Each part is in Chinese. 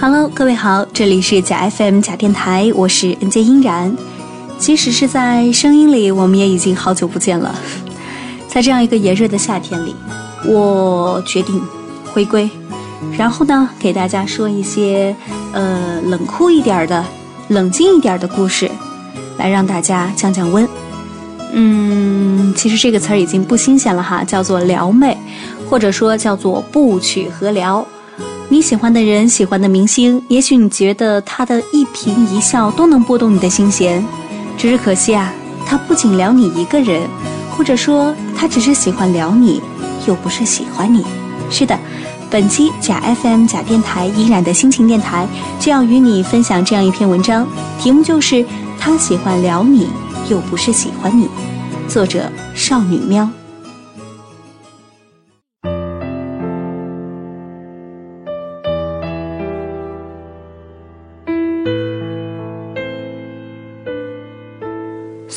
Hello，各位好，这里是假 FM 假电台，我是 NJ 音然。即使是在声音里，我们也已经好久不见了。在这样一个炎热的夏天里，我决定回归，然后呢，给大家说一些呃冷酷一点的、冷静一点的故事，来让大家降降温。嗯，其实这个词儿已经不新鲜了哈，叫做撩妹，或者说叫做不娶和撩。你喜欢的人，喜欢的明星，也许你觉得他的一颦一笑都能拨动你的心弦，只是可惜啊，他不仅撩你一个人，或者说他只是喜欢撩你，又不是喜欢你。是的，本期假 FM 假电台依然的心情电台就要与你分享这样一篇文章，题目就是他喜欢撩你，又不是喜欢你。作者少女喵。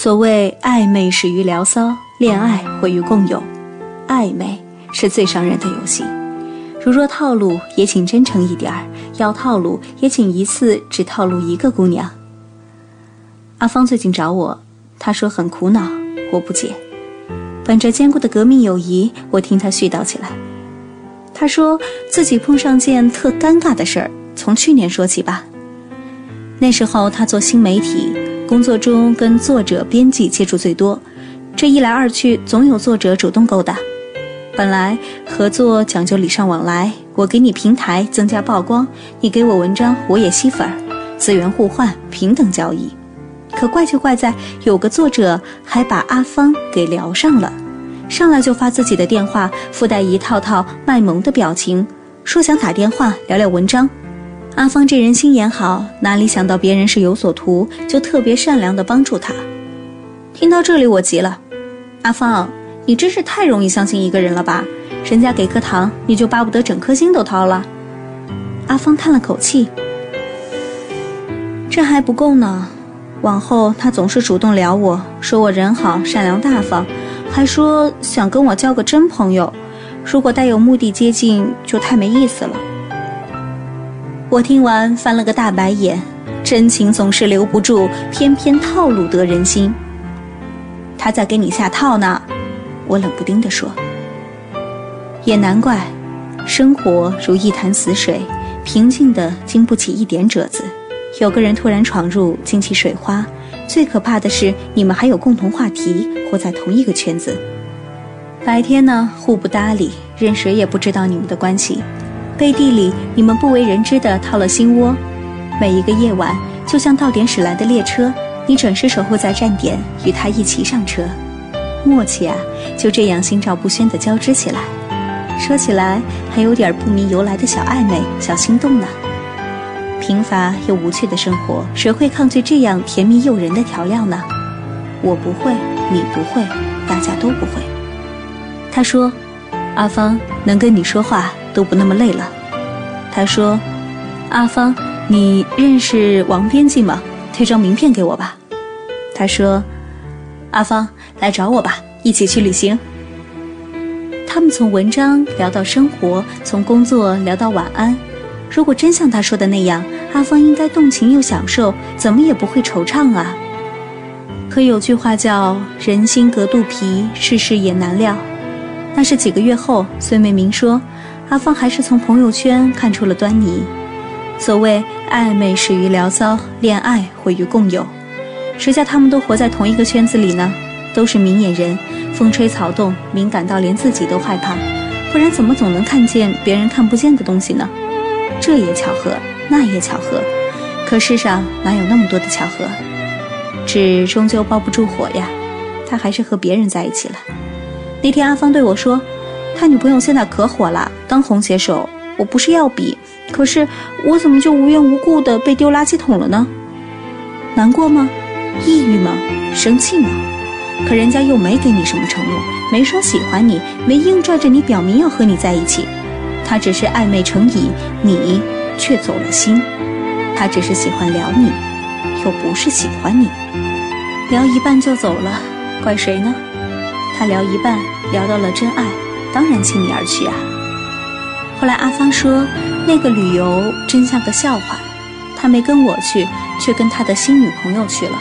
所谓暧昧始于聊骚，恋爱毁于共有。暧昧是最伤人的游戏，如若套路，也请真诚一点儿；要套路，也请一次只套路一个姑娘。阿芳最近找我，她说很苦恼，我不解。本着坚固的革命友谊，我听她絮叨起来。她说自己碰上件特尴尬的事儿，从去年说起吧。那时候她做新媒体。工作中跟作者、编辑接触最多，这一来二去，总有作者主动勾搭。本来合作讲究礼尚往来，我给你平台增加曝光，你给我文章我也吸粉，资源互换，平等交易。可怪就怪在有个作者还把阿芳给聊上了，上来就发自己的电话，附带一套套卖萌的表情，说想打电话聊聊文章。阿芳这人心眼好，哪里想到别人是有所图，就特别善良的帮助他。听到这里，我急了：“阿芳，你真是太容易相信一个人了吧？人家给颗糖，你就巴不得整颗心都掏了？”阿芳叹了口气：“这还不够呢，往后他总是主动撩我，说我人好、善良、大方，还说想跟我交个真朋友。如果带有目的接近，就太没意思了。”我听完翻了个大白眼，真情总是留不住，偏偏套路得人心。他在给你下套呢，我冷不丁地说。也难怪，生活如一潭死水，平静的经不起一点褶子。有个人突然闯入，惊起水花。最可怕的是，你们还有共同话题，活在同一个圈子。白天呢，互不搭理，任谁也不知道你们的关系。背地里，你们不为人知的掏了心窝。每一个夜晚，就像到点驶来的列车，你准时守候在站点，与他一起上车。默契啊，就这样心照不宣地交织起来。说起来，还有点不明由来的小暧昧、小心动呢。贫乏又无趣的生活，谁会抗拒这样甜蜜诱人的调料呢？我不会，你不会，大家都不会。他说：“阿芳，能跟你说话。”都不那么累了，他说：“阿芳，你认识王编辑吗？推张名片给我吧。”他说：“阿芳，来找我吧，一起去旅行。”他们从文章聊到生活，从工作聊到晚安。如果真像他说的那样，阿芳应该动情又享受，怎么也不会惆怅啊。可有句话叫“人心隔肚皮，世事也难料”。那是几个月后，孙美明说。阿芳还是从朋友圈看出了端倪。所谓暧昧始于聊骚，恋爱毁于共有。谁叫他们都活在同一个圈子里呢？都是明眼人，风吹草动敏感到连自己都害怕，不然怎么总能看见别人看不见的东西呢？这也巧合，那也巧合，可世上哪有那么多的巧合？纸终究包不住火呀，他还是和别人在一起了。那天阿芳对我说。他女朋友现在可火了，当红写手。我不是要比，可是我怎么就无缘无故的被丢垃圾桶了呢？难过吗？抑郁吗？生气吗？可人家又没给你什么承诺，没说喜欢你，没硬拽着你表明要和你在一起。他只是暧昧成瘾，你却走了心。他只是喜欢聊你，又不是喜欢你。聊一半就走了，怪谁呢？他聊一半，聊到了真爱。当然，弃你而去啊！后来阿芳说，那个旅游真像个笑话，他没跟我去，却跟他的新女朋友去了。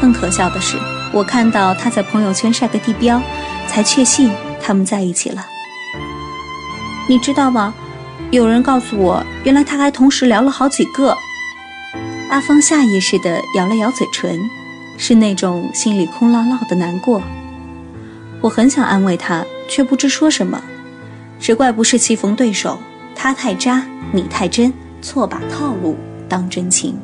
更可笑的是，我看到他在朋友圈晒个地标，才确信他们在一起了。你知道吗？有人告诉我，原来他还同时聊了好几个。阿芳下意识地咬了咬嘴唇，是那种心里空落落的难过。我很想安慰他，却不知说什么。只怪不是棋逢对手，他太渣，你太真，错把套路当真情。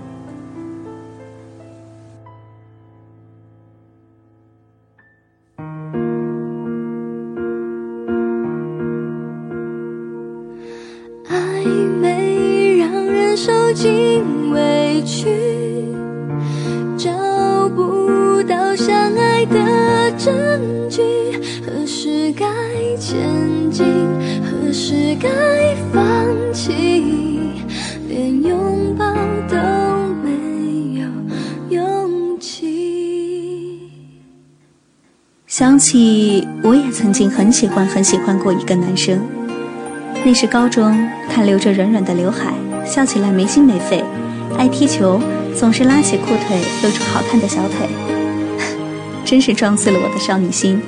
放弃？连拥抱都没有勇气。想起我也曾经很喜欢很喜欢过一个男生，那是高中，他留着软软的刘海，笑起来没心没肺，爱踢球，总是拉起裤腿露出好看的小腿，真是撞碎了我的少女心。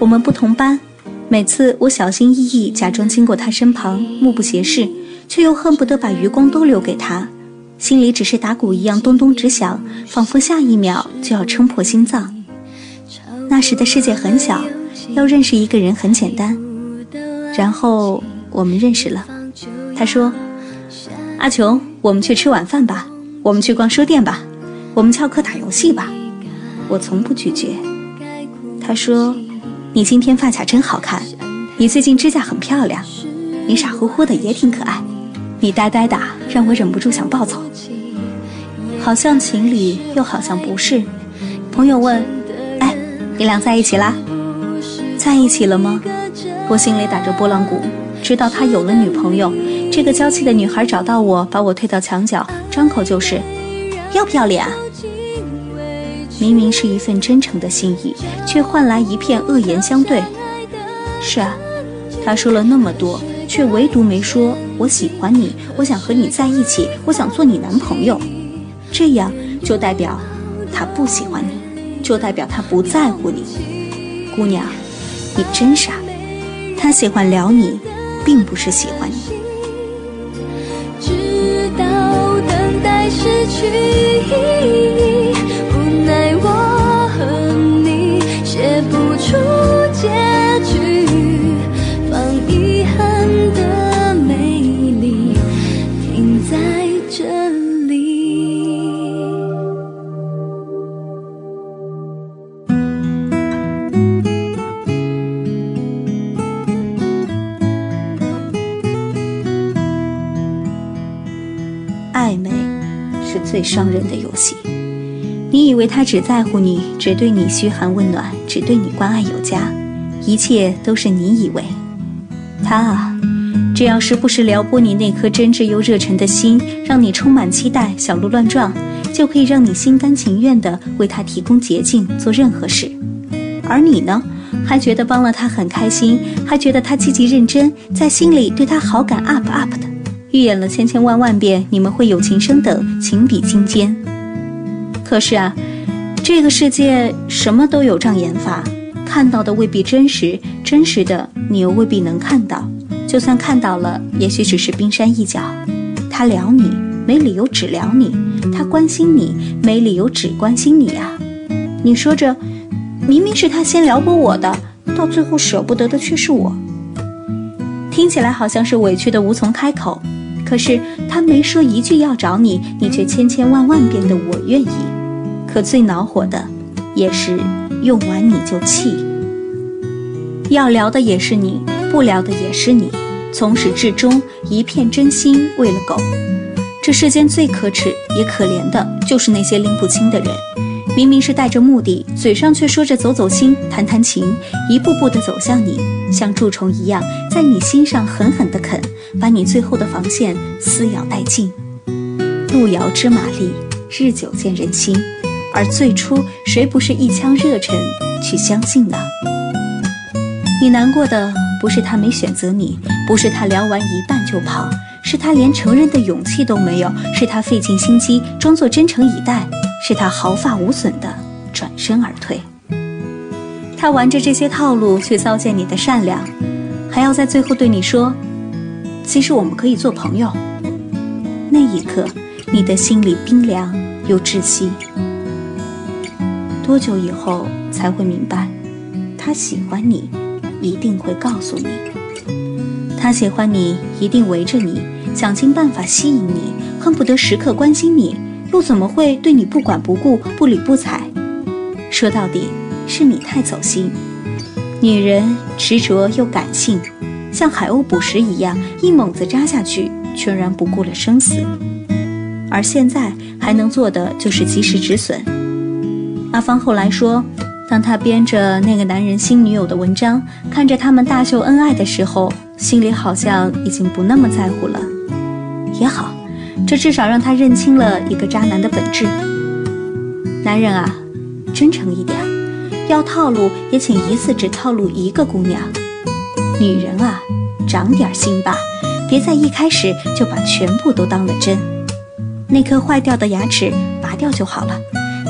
我们不同班，每次我小心翼翼假装经过他身旁，目不斜视，却又恨不得把余光都留给他，心里只是打鼓一样咚咚直响，仿佛下一秒就要撑破心脏。那时的世界很小，要认识一个人很简单。然后我们认识了。他说：“阿琼，我们去吃晚饭吧，我们去逛书店吧，我们翘课打游戏吧。”我从不拒绝。他说。你今天发卡真好看，你最近指甲很漂亮，你傻乎乎的也挺可爱，你呆呆的让我忍不住想暴走。好像情侣，又好像不是。朋友问：“哎，你俩在一起啦？在一起了吗？”我心里打着波浪鼓，知道他有了女朋友。这个娇气的女孩找到我，把我推到墙角，张口就是：“要不要脸？”明明是一份真诚的心意，却换来一片恶言相对。是啊，他说了那么多，却唯独没说我喜欢你，我想和你在一起，我想做你男朋友。这样就代表他不喜欢你，就代表他不在乎你。姑娘，你真傻。他喜欢撩你，并不是喜欢你。直到等待失去意义。最伤人的游戏。你以为他只在乎你，只对你嘘寒问暖，只对你关爱有加，一切都是你以为。他啊，只要时不时撩拨你那颗真挚又热忱的心，让你充满期待，小鹿乱撞，就可以让你心甘情愿地为他提供捷径，做任何事。而你呢，还觉得帮了他很开心，还觉得他积极认真，在心里对他好感 up up 的，预演了千千万万遍你们会有情生等，情比金坚。可是啊，这个世界什么都有障眼法，看到的未必真实，真实的你又未必能看到。就算看到了，也许只是冰山一角。他撩你，没理由只撩你；他关心你，没理由只关心你啊。你说着，明明是他先撩拨我的，到最后舍不得的却是我。听起来好像是委屈的无从开口，可是他没说一句要找你，你却千千万万遍的我愿意。可最恼火的，也是用完你就气。要聊的也是你，不聊的也是你，从始至终一片真心为了狗。这世间最可耻也可怜的，就是那些拎不清的人。明明是带着目的，嘴上却说着走走心、谈谈情，一步步的走向你，像蛀虫一样在你心上狠狠的啃，把你最后的防线撕咬殆尽。路遥知马力，日久见人心。而最初，谁不是一腔热忱去相信呢？你难过的不是他没选择你，不是他聊完一半就跑，是他连承认的勇气都没有，是他费尽心机装作真诚以待，是他毫发无损的转身而退。他玩着这些套路去糟践你的善良，还要在最后对你说：“其实我们可以做朋友。”那一刻，你的心里冰凉又窒息。多久以后才会明白，他喜欢你，一定会告诉你。他喜欢你，一定围着你，想尽办法吸引你，恨不得时刻关心你，又怎么会对你不管不顾、不理不睬？说到底，是你太走心。女人执着又感性，像海鸥捕食一样，一猛子扎下去，全然不顾了生死。而现在还能做的就是及时止损。阿芳后来说，当他编着那个男人新女友的文章，看着他们大秀恩爱的时候，心里好像已经不那么在乎了。也好，这至少让他认清了一个渣男的本质。男人啊，真诚一点，要套路也请一次只套路一个姑娘。女人啊，长点心吧，别在一开始就把全部都当了真。那颗坏掉的牙齿拔掉就好了。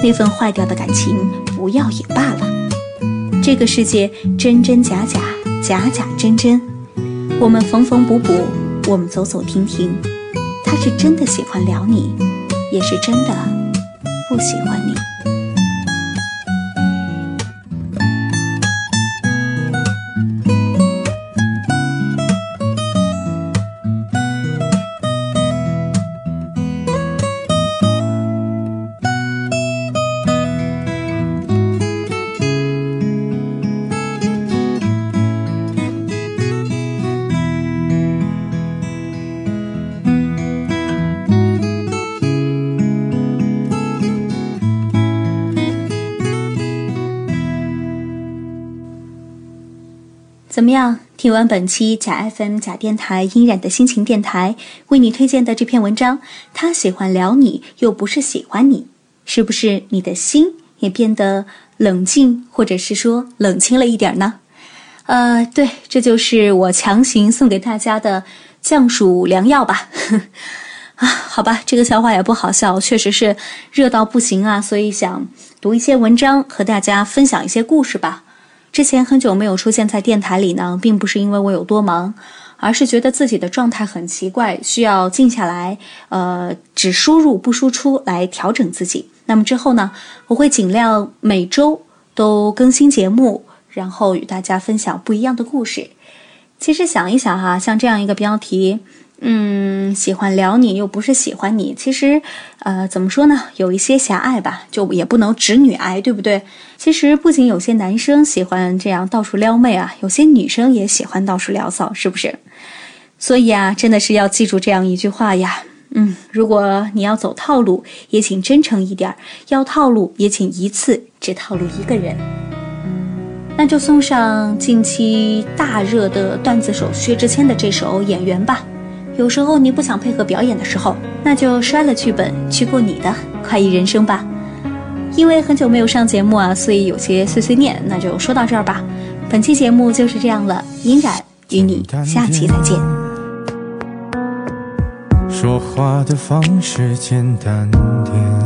那份坏掉的感情，不要也罢了。这个世界真真假假，假假真真。我们缝缝补补，我们走走停停。他是真的喜欢聊你，也是真的不喜欢你。怎么样？听完本期假 FM 假电台阴染的心情电台为你推荐的这篇文章，他喜欢聊你，又不是喜欢你，是不是你的心也变得冷静，或者是说冷清了一点呢？呃，对，这就是我强行送给大家的降暑良药吧。啊，好吧，这个笑话也不好笑，确实是热到不行啊，所以想读一些文章和大家分享一些故事吧。之前很久没有出现在电台里呢，并不是因为我有多忙，而是觉得自己的状态很奇怪，需要静下来，呃，只输入不输出来调整自己。那么之后呢，我会尽量每周都更新节目，然后与大家分享不一样的故事。其实想一想哈，像这样一个标题。嗯，喜欢聊你又不是喜欢你，其实，呃，怎么说呢，有一些狭隘吧，就也不能直女癌，对不对？其实不仅有些男生喜欢这样到处撩妹啊，有些女生也喜欢到处聊骚，是不是？所以啊，真的是要记住这样一句话呀，嗯，如果你要走套路，也请真诚一点；要套路，也请一次只套路一个人。那就送上近期大热的段子手薛之谦的这首《演员》吧。有时候你不想配合表演的时候，那就摔了剧本，去过你的快意人生吧。因为很久没有上节目啊，所以有些碎碎念，那就说到这儿吧。本期节目就是这样了，音染与你下期再见。说话的方式简单点。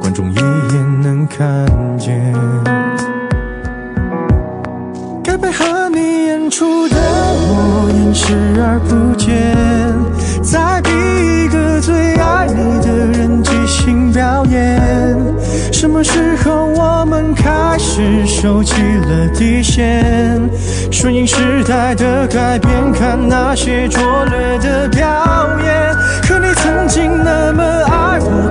观众一眼能看见。该配合你演出的我演视而不见，再逼一个最爱你的人即兴表演。什么时候我们开始收起了底线？顺应时代的改变，看那些拙劣的表演。可你曾经那么爱我，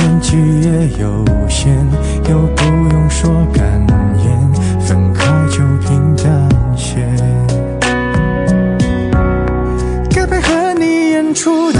演技也有限，又不用说感言，分开就平淡些。该配合你演出的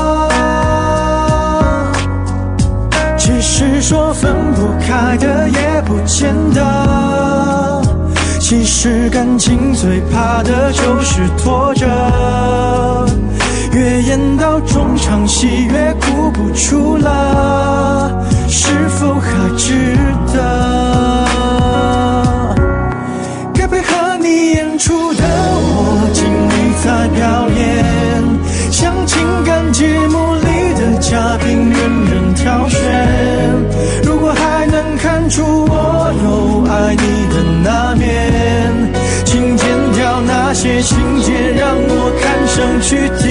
是说分不开的也不见得。其实感情最怕的就是拖着，越演到中场戏越哭不出了，是否还值得？该配合你演出的我尽力在表演，像情感节目嘉宾任人挑选。如果还能看出我有爱你的那面，请剪掉那些情节，让我看上去体